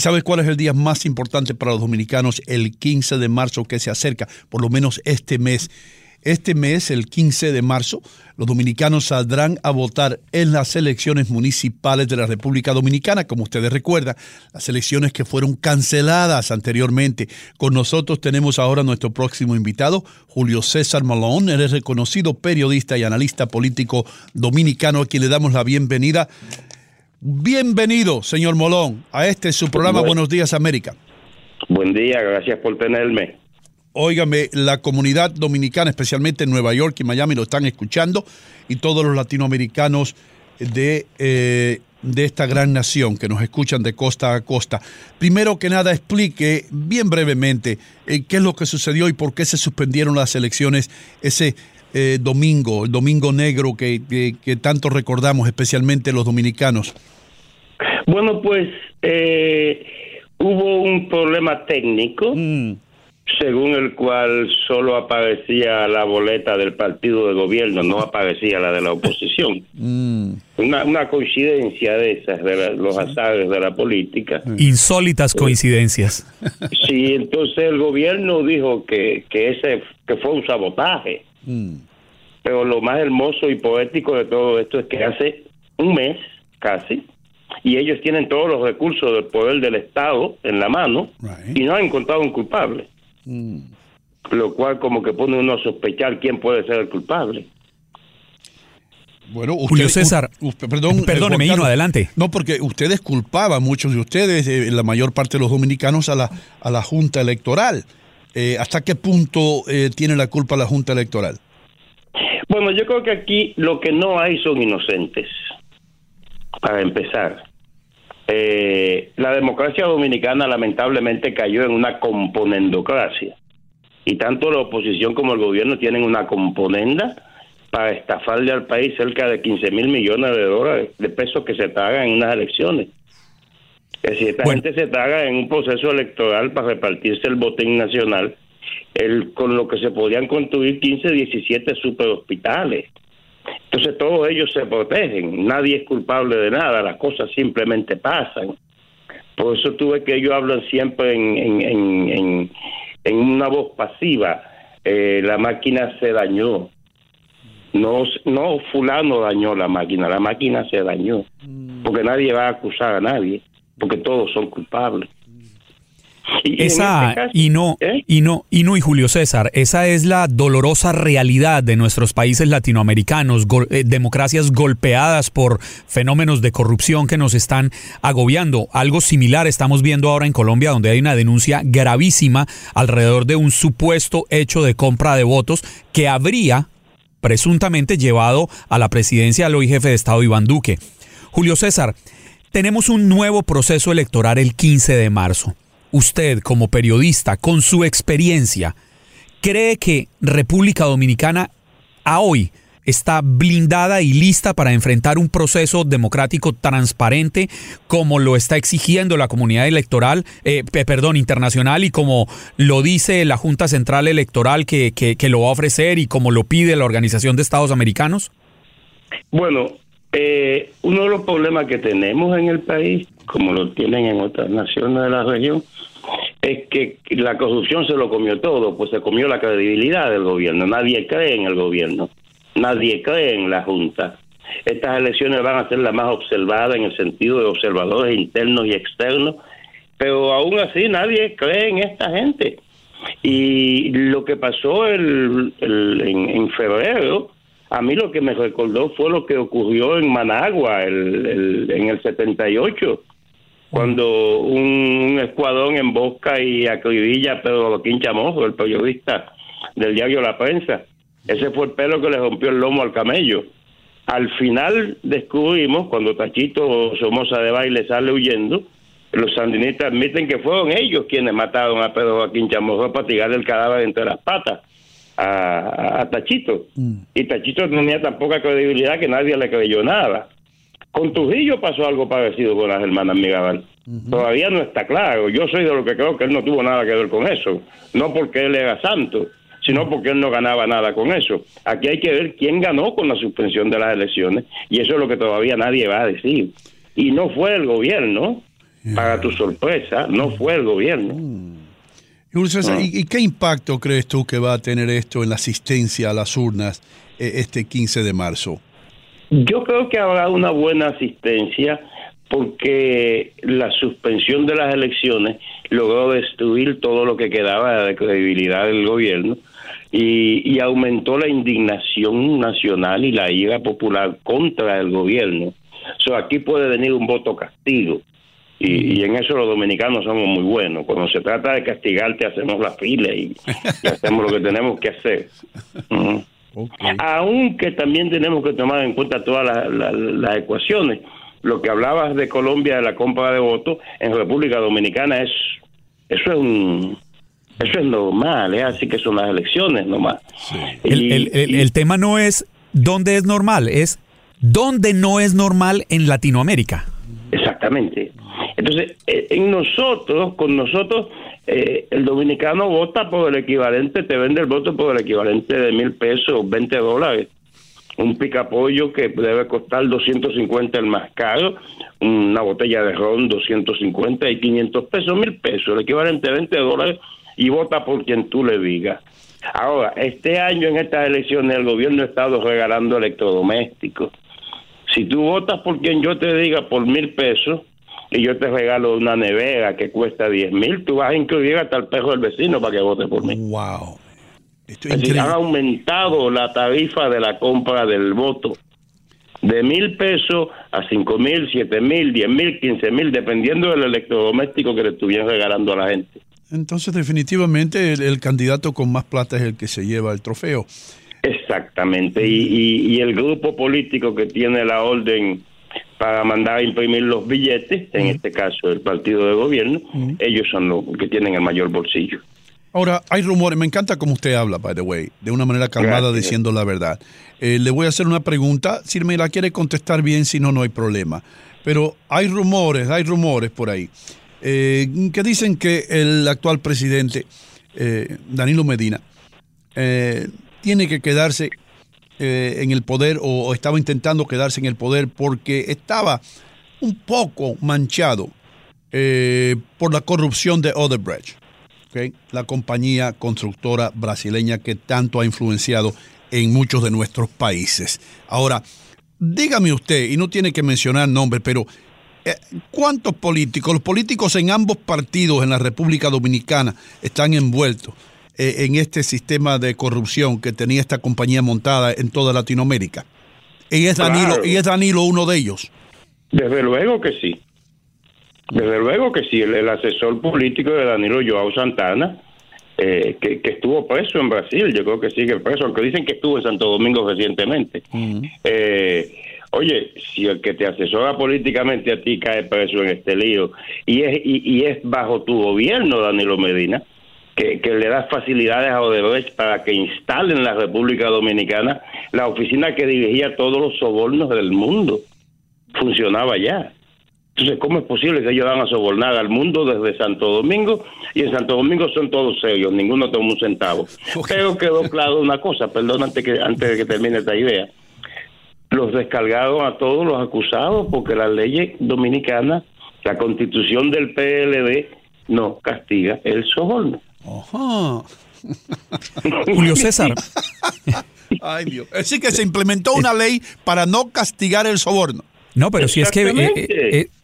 ¿Y sabes cuál es el día más importante para los dominicanos? El 15 de marzo que se acerca, por lo menos este mes. Este mes, el 15 de marzo, los dominicanos saldrán a votar en las elecciones municipales de la República Dominicana, como ustedes recuerdan, las elecciones que fueron canceladas anteriormente. Con nosotros tenemos ahora nuestro próximo invitado, Julio César Malone. Él es reconocido periodista y analista político dominicano, a quien le damos la bienvenida. Bienvenido, señor Molón, a este su programa Buenos Días América. Buen día, gracias por tenerme. Óigame, la comunidad dominicana, especialmente en Nueva York y Miami, lo están escuchando y todos los latinoamericanos de, eh, de esta gran nación que nos escuchan de costa a costa. Primero que nada, explique bien brevemente eh, qué es lo que sucedió y por qué se suspendieron las elecciones ese eh, domingo, el domingo negro que, que, tanto recordamos, especialmente los dominicanos. Bueno, pues hubo un problema técnico. Mm según el cual solo aparecía la boleta del partido de gobierno, no aparecía la de la oposición. Mm. Una, coincidencia de esas, de los azares de la política. Insólitas coincidencias. Sí, entonces el gobierno dijo que, que ese que fue un sabotaje. Mm. Pero lo más hermoso y poético de todo esto es que hace un mes casi, y ellos tienen todos los recursos del poder del Estado en la mano y no han encontrado un culpable. Mm. Lo cual como que pone uno a sospechar quién puede ser el culpable. Bueno, Julio César, perdón, eh, perdóneme, no, adelante. No, porque ustedes culpaban, muchos de ustedes, eh, la mayor parte de los dominicanos, a la, a la Junta Electoral. Eh, ¿Hasta qué punto tiene la culpa la Junta Electoral? Bueno, yo creo que aquí lo que no hay son inocentes, para empezar. Eh, la democracia dominicana lamentablemente cayó en una componendocracia y tanto la oposición como el gobierno tienen una componenda para estafarle al país cerca de 15 mil millones de dólares de pesos que se pagan en unas elecciones. Es decir, esta gente se paga en un proceso electoral para repartirse el botín nacional, el, con lo que se podían construir 15, 17 superhospitales entonces todos ellos se protegen, nadie es culpable de nada, las cosas simplemente pasan. Por eso tuve que ellos hablan siempre en, en, en, una voz pasiva. Eh, la máquina se dañó. No, no fulano dañó la máquina, la máquina se dañó. Mm. Porque nadie va a acusar a nadie, porque todos son culpables. esa este y no ¿eh? y no y no y Julio César, esa es la dolorosa realidad de nuestros países latinoamericanos, eh, democracias golpeadas por fenómenos de corrupción que nos están agobiando. Algo similar estamos viendo ahora en Colombia donde hay una denuncia gravísima alrededor de un supuesto hecho de compra de votos que habría presuntamente llevado a la presidencia al hoy jefe de Estado Iván Duque. Julio César, tenemos un nuevo proceso electoral el 15 de marzo usted como periodista, con su experiencia, cree que República Dominicana a hoy está blindada y lista para enfrentar un proceso democrático transparente como lo está exigiendo la comunidad electoral, eh, perdón, internacional y como lo dice la Junta Central Electoral que, que, lo va a ofrecer y como lo pide la Organización de Estados Americanos? Bueno, eh, uno de los problemas que tenemos en el país, como lo tienen en otras naciones de la región, es que la corrupción se lo comió todo, pues se comió la credibilidad del gobierno. Nadie cree en el gobierno, nadie cree en la Junta. Estas elecciones van a ser las más observadas en el sentido de observadores internos y externos, pero aún así nadie cree en esta gente. Y lo que pasó el, en, febrero, a mí lo que me recordó fue lo que ocurrió en Managua el, en el 78 cuando un, escuadrón embosca y acribilla a Pedro Joaquín Chamojo, el periodista del diario La Prensa. Ese fue el pelo que le rompió el lomo al camello. Al final descubrimos, cuando Tachito Somoza de baile sale huyendo, los sandinistas admiten que fueron ellos quienes mataron a Pedro Joaquín Chamojo para tirar el cadáver entre las patas a, Tachito. Mm. Y Tachito tenía tan poca credibilidad que nadie le creyó nada. Con Trujillo pasó algo parecido con las hermanas Mirabal. Todavía no está claro. Yo soy de lo que creo que él no tuvo nada que ver con eso. No porque él era santo, sino porque él no ganaba nada con eso. Aquí hay que ver quién ganó con la suspensión de las elecciones y eso es lo que todavía nadie va a decir. Y no fue el gobierno. Para tu sorpresa, no fue el gobierno. Mm. ¿Y, qué impacto crees tú que va a tener esto en la asistencia a las urnas eh, este 15 de marzo? Yo creo que habrá una buena asistencia porque la suspensión de las elecciones logró destruir todo lo que quedaba de credibilidad del gobierno y, aumentó la indignación nacional y la ira popular contra el gobierno. So, aquí puede venir un voto castigo. Y, en eso los dominicanos somos muy buenos. Cuando se trata de castigarte, hacemos la fila y, hacemos lo que tenemos que hacer. Aunque también tenemos que tomar en cuenta todas las ecuaciones. Lo que hablabas de Colombia, de la compra de votos, en República Dominicana es eso es un eso es normal, ¿eh? así que son las elecciones nomás. el, tema no es dónde es normal, es dónde no es normal en Latinoamérica. Exactamente. Entonces, eh, en nosotros, con nosotros, eh, el dominicano vota por el equivalente, te vende el voto por el equivalente de mil pesos, 20 dólares. Un picapollo que debe costar 250 el más caro, una botella de ron 250 y 500 pesos, mil pesos, el equivalente de 20 dólares y vota por quien tú le digas. Ahora, este año en estas elecciones el gobierno ha estado regalando electrodomésticos. Si tú votas por quien yo te diga por mil pesos y yo te regalo una nevera que cuesta diez mil, tú vas a incluir hasta el perro del vecino para que vote por mí. ¡Wow! Esto es han aumentado la tarifa de la compra del voto de mil pesos a cinco mil, siete mil, diez mil, quince mil, dependiendo del electrodoméstico que le estuvieran regalando a la gente. Entonces, definitivamente, el, candidato con más plata es el que se lleva el trofeo. Exactamente, y, el grupo político que tiene la orden para mandar a imprimir los billetes, en este caso el partido de gobierno, ellos son los que tienen el mayor bolsillo. Ahora, hay rumores, me encanta cómo usted habla, by the way, de una manera calmada diciendo la verdad. Eh, le voy a hacer una pregunta, si me la quiere contestar bien, si no, no hay problema. Pero hay rumores, hay rumores por ahí eh, que dicen que el actual presidente, eh, Danilo Medina, eh, tiene que quedarse en el poder o, estaba intentando quedarse en el poder porque estaba un poco manchado por la corrupción de Odebrecht, la compañía constructora brasileña que tanto ha influenciado en muchos de nuestros países. Ahora, dígame usted, y no tiene que mencionar nombres, pero eh, ¿Cuántos políticos, los políticos en ambos partidos en la República Dominicana están envueltos eh, en este sistema de corrupción que tenía esta compañía montada en toda Latinoamérica? ¿Y es, Danilo, ¿Y es Danilo uno de ellos? Desde luego que sí. Desde luego que sí. El, asesor político de Danilo Joao Santana, eh, que, estuvo preso en Brasil, yo creo que sigue preso, aunque dicen que estuvo en Santo Domingo recientemente. Oye, si el que te asesora políticamente a ti cae preso en este lío y es, y, es bajo tu gobierno, Danilo Medina, que, le das facilidades a Odebrecht para que instale en la República Dominicana la oficina que dirigía todos los sobornos del mundo. Funcionaba ya. Entonces, ¿cómo es posible que ellos van a sobornar al mundo desde Santo Domingo? Y en Santo Domingo son todos serios, ninguno toma un centavo. Pero quedó claro una cosa, perdón antes, que, antes de que termine esta idea los descargaron a todos los acusados porque la ley dominicana, la constitución del PLD, no castiga el soborno. Julio César. Ay, Dios. Es decir, que se implementó una ley para no castigar el soborno. No, pero si es que eh,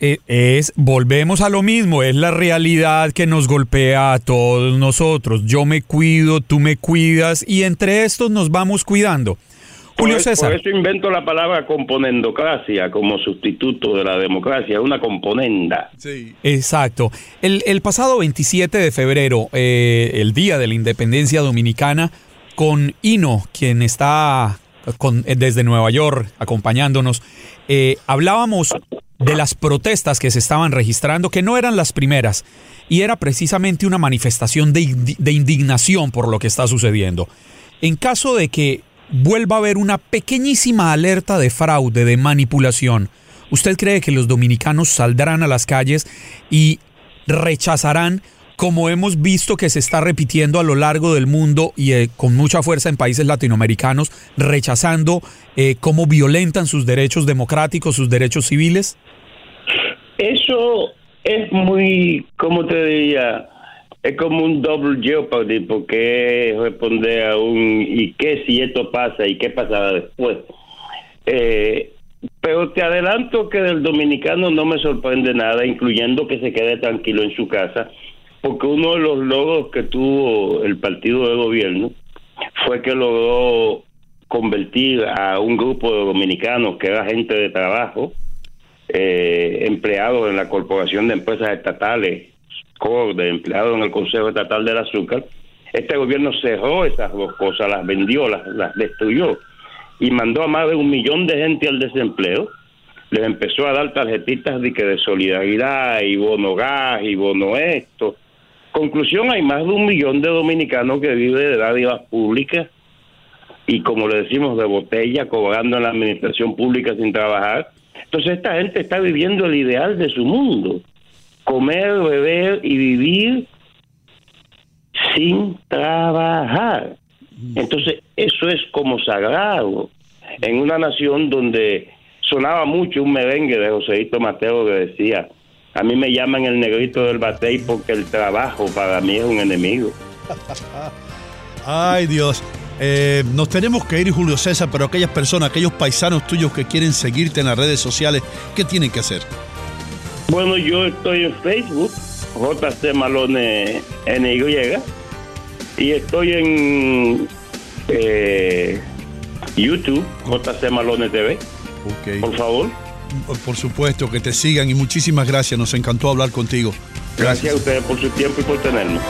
eh, eh, es, volvemos a lo mismo, es la realidad que nos golpea a todos nosotros. Yo me cuido, tú me cuidas y entre estos nos vamos cuidando. Julio César. Por eso invento la palabra componendocracia como sustituto de la democracia, una componenda. Sí. Exacto. El, pasado 27 de febrero, eh, el día de la independencia dominicana, con Ino, quien está con, desde Nueva York acompañándonos, eh, hablábamos de las protestas que se estaban registrando, que no eran las primeras, y era precisamente una manifestación de, de indignación por lo que está sucediendo. En caso de que vuelva a haber una pequeñísima alerta de fraude, de manipulación, ¿usted cree que los dominicanos saldrán a las calles y rechazarán, como hemos visto que se está repitiendo a lo largo del mundo y eh, con mucha fuerza en países latinoamericanos, rechazando eh, cómo violentan sus derechos democráticos, sus derechos civiles? Eso es muy, ¿cómo te diría? Es como un double jeopardy porque es responder a un ¿y qué si esto pasa y qué pasará después? Eh, pero te adelanto que del dominicano no me sorprende nada, incluyendo que se quede tranquilo en su casa, porque uno de los logros que tuvo el partido de gobierno fue que logró convertir a un grupo de dominicanos que era gente de trabajo, eh, empleados en la Corporación de Empresas Estatales, de empleados en el Consejo Estatal del Azúcar. Este gobierno cerró esas dos cosas, las vendió, las, destruyó y mandó a más de un millón de gente al desempleo. Les empezó a dar tarjetitas de, que de solidaridad y bono gas y bono esto. Conclusión, hay más de un millón de dominicanos que viven de dádivas públicas y como le decimos de botella, cobrando en la administración pública sin trabajar. Entonces esta gente está viviendo el ideal de su mundo, comer, beber y vivir sin trabajar. Entonces eso es como sagrado en una nación donde sonaba mucho un merengue de Joséito Mateo que decía, a mí me llaman el negrito del batey porque el trabajo para mí es un enemigo. Ay Dios, eh, nos tenemos que ir, Julio César, pero aquellas personas, aquellos paisanos tuyos que quieren seguirte en las redes sociales, ¿qué tienen que hacer? Bueno, yo estoy en Facebook, JC Malone NY, y estoy en eh, YouTube, JC Malone TV. Por favor. Por supuesto, que te sigan y muchísimas gracias. Nos encantó hablar contigo. Gracias, gracias a ustedes por su tiempo y por tenernos.